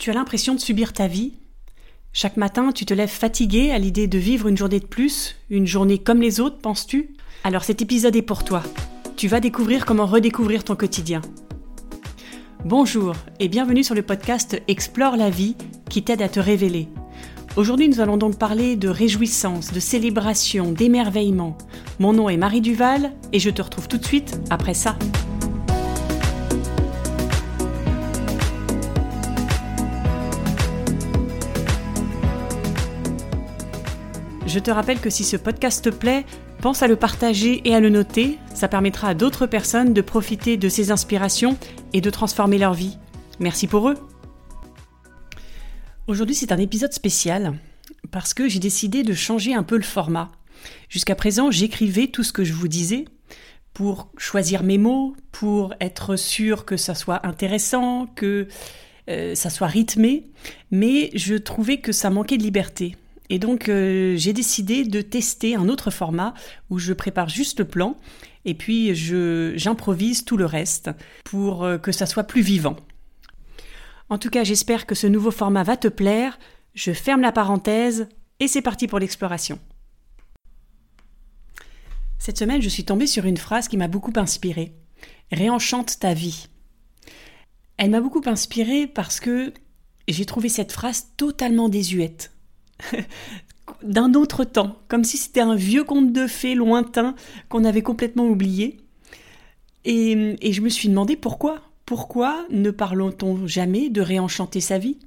Tu as l'impression de subir ta vie Chaque matin, tu te lèves fatigué à l'idée de vivre une journée de plus, une journée comme les autres, penses-tu? Alors cet épisode est pour toi. Tu vas découvrir comment redécouvrir ton quotidien. Bonjour et bienvenue sur le podcast Explore la vie qui t'aide à te révéler. Aujourd'hui, nous allons donc parler de réjouissance, de célébration, d'émerveillement. Mon nom est Marie Duval et je te retrouve tout de suite après ça. Je te rappelle que si ce podcast te plaît, pense à le partager et à le noter, ça permettra à d'autres personnes de profiter de ces inspirations et de transformer leur vie. Merci pour eux. Aujourd'hui c'est un épisode spécial parce que j'ai décidé de changer un peu le format. Jusqu'à présent j'écrivais tout ce que je vous disais pour choisir mes mots, pour être sûr que ça soit intéressant, que euh, ça soit rythmé, mais je trouvais que ça manquait de liberté. Et donc euh, j'ai décidé de tester un autre format où je prépare juste le plan et puis j'improvise tout le reste pour euh, que ça soit plus vivant. En tout cas, j'espère que ce nouveau format va te plaire. Je ferme la parenthèse et c'est parti pour l'exploration. Cette semaine, je suis tombée sur une phrase qui m'a beaucoup inspirée. Réenchante ta vie. Elle m'a beaucoup inspirée parce que j'ai trouvé cette phrase totalement désuète. d'un autre temps, comme si c'était un vieux conte de fées lointain qu'on avait complètement oublié. Et, et, je me suis demandé pourquoi. Pourquoi ne parlons-on jamais de réenchanter sa vie?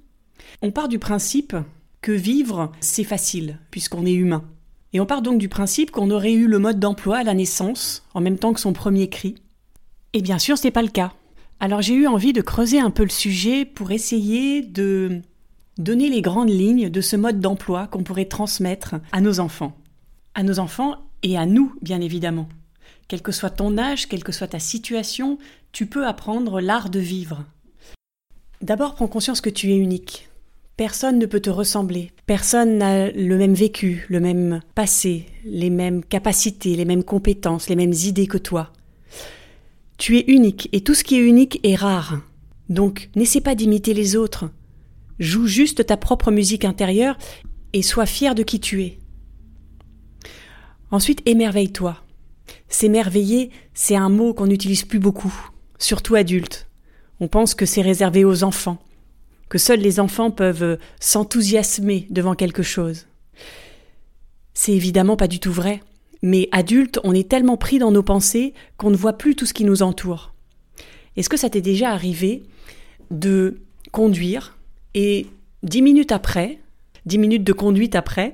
On part du principe que vivre, c'est facile, puisqu'on est humain. Et on part donc du principe qu'on aurait eu le mode d'emploi à la naissance, en même temps que son premier cri. Et bien sûr, ce n'est pas le cas. Alors j'ai eu envie de creuser un peu le sujet pour essayer de donner les grandes lignes de ce mode d'emploi qu'on pourrait transmettre à nos enfants. À nos enfants et à nous, bien évidemment. Quel que soit ton âge, quelle que soit ta situation, tu peux apprendre l'art de vivre. D'abord, prends conscience que tu es unique. Personne ne peut te ressembler. Personne n'a le même vécu, le même passé, les mêmes capacités, les mêmes compétences, les mêmes idées que toi. Tu es unique et tout ce qui est unique est rare. Donc, n'essaie pas d'imiter les autres. Joue juste ta propre musique intérieure et sois fier de qui tu es. Ensuite, émerveille-toi. S'émerveiller, c'est un mot qu'on n'utilise plus beaucoup, surtout adultes. On pense que c'est réservé aux enfants, que seuls les enfants peuvent s'enthousiasmer devant quelque chose. C'est évidemment pas du tout vrai, mais adultes, on est tellement pris dans nos pensées qu'on ne voit plus tout ce qui nous entoure. Est-ce que ça t'est déjà arrivé de conduire et dix minutes après, dix minutes de conduite après,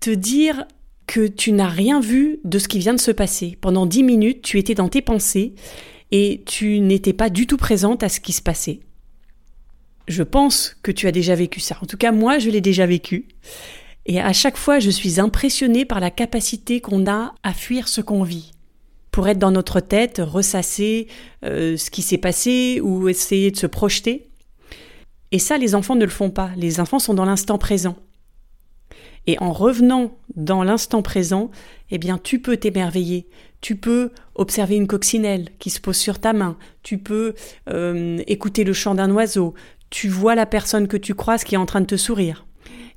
te dire que tu n'as rien vu de ce qui vient de se passer. Pendant dix minutes, tu étais dans tes pensées et tu n'étais pas du tout présente à ce qui se passait. Je pense que tu as déjà vécu ça. En tout cas, moi, je l'ai déjà vécu. Et à chaque fois, je suis impressionnée par la capacité qu'on a à fuir ce qu'on vit. Pour être dans notre tête, ressasser euh, ce qui s'est passé ou essayer de se projeter. Et ça, les enfants ne le font pas. Les enfants sont dans l'instant présent. Et en revenant dans l'instant présent, eh bien, tu peux t'émerveiller. Tu peux observer une coccinelle qui se pose sur ta main. Tu peux euh, écouter le chant d'un oiseau. Tu vois la personne que tu croises qui est en train de te sourire.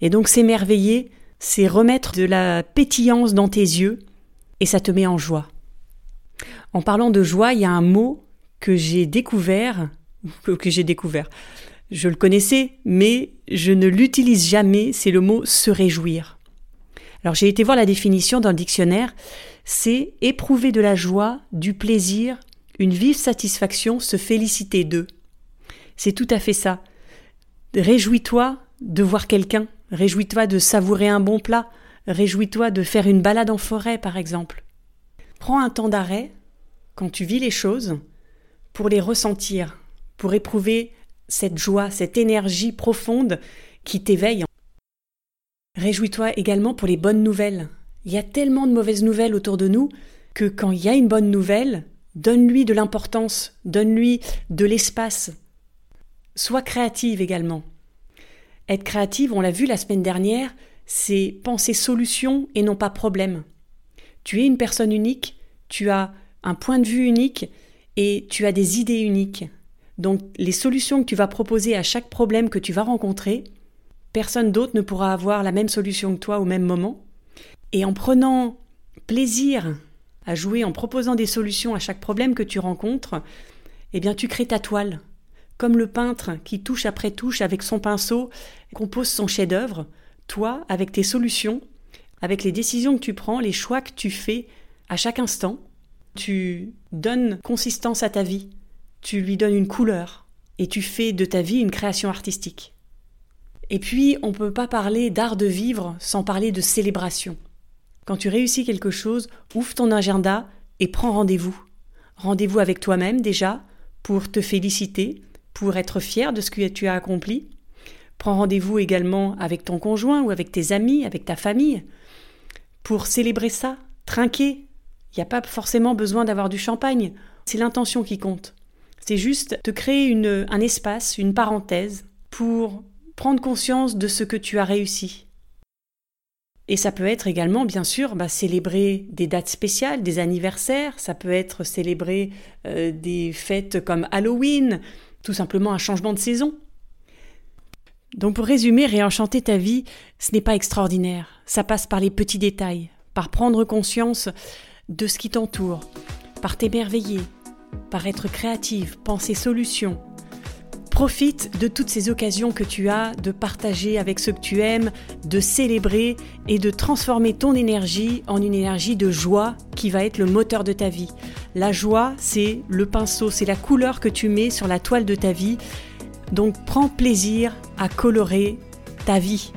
Et donc, s'émerveiller, c'est remettre de la pétillance dans tes yeux et ça te met en joie. En parlant de joie, il y a un mot que j'ai découvert, que j'ai découvert, je le connaissais, mais je ne l'utilise jamais, c'est le mot se réjouir. Alors j'ai été voir la définition dans le dictionnaire, c'est éprouver de la joie, du plaisir, une vive satisfaction, se féliciter d'eux. C'est tout à fait ça. Réjouis-toi de voir quelqu'un, réjouis-toi de savourer un bon plat, réjouis-toi de faire une balade en forêt par exemple. Prends un temps d'arrêt quand tu vis les choses pour les ressentir, pour éprouver cette joie, cette énergie profonde qui t'éveille. Réjouis-toi également pour les bonnes nouvelles. Il y a tellement de mauvaises nouvelles autour de nous que quand il y a une bonne nouvelle, donne-lui de l'importance, donne-lui de l'espace. Sois créative également. Être créative, on l'a vu la semaine dernière, c'est penser solution et non pas problème. Tu es une personne unique, tu as un point de vue unique et tu as des idées uniques. Donc les solutions que tu vas proposer à chaque problème que tu vas rencontrer, personne d'autre ne pourra avoir la même solution que toi au même moment. Et en prenant plaisir à jouer, en proposant des solutions à chaque problème que tu rencontres, eh bien tu crées ta toile. Comme le peintre qui touche après touche avec son pinceau compose son chef-d'œuvre, toi, avec tes solutions, avec les décisions que tu prends, les choix que tu fais à chaque instant, tu donnes consistance à ta vie, tu lui donnes une couleur, et tu fais de ta vie une création artistique. Et puis, on ne peut pas parler d'art de vivre sans parler de célébration. Quand tu réussis quelque chose, ouvre ton agenda et prends rendez-vous. Rendez-vous avec toi-même déjà, pour te féliciter, pour être fier de ce que tu as accompli. Prends rendez-vous également avec ton conjoint ou avec tes amis, avec ta famille, pour célébrer ça, trinquer. Il n'y a pas forcément besoin d'avoir du champagne, c'est l'intention qui compte. C'est juste te créer une, un espace, une parenthèse, pour prendre conscience de ce que tu as réussi. Et ça peut être également, bien sûr, bah, célébrer des dates spéciales, des anniversaires, ça peut être célébrer euh, des fêtes comme Halloween, tout simplement un changement de saison. Donc pour résumer, réenchanter ta vie, ce n'est pas extraordinaire, ça passe par les petits détails, par prendre conscience de ce qui t'entoure, par t'émerveiller, par être créative, penser solutions, Profite de toutes ces occasions que tu as de partager avec ceux que tu aimes, de célébrer et de transformer ton énergie en une énergie de joie qui va être le moteur de ta vie. La joie, c'est le pinceau, c'est la couleur que tu mets sur la toile de ta vie. Donc prends plaisir à colorer ta vie.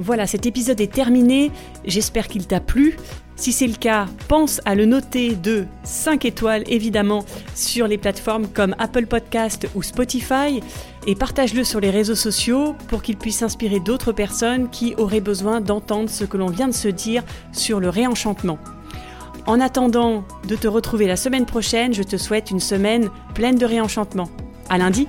Voilà, cet épisode est terminé. J'espère qu'il t'a plu. Si c'est le cas, pense à le noter de 5 étoiles évidemment sur les plateformes comme Apple Podcast ou Spotify et partage-le sur les réseaux sociaux pour qu'il puisse inspirer d'autres personnes qui auraient besoin d'entendre ce que l'on vient de se dire sur le réenchantement. En attendant de te retrouver la semaine prochaine, je te souhaite une semaine pleine de réenchantement. À lundi!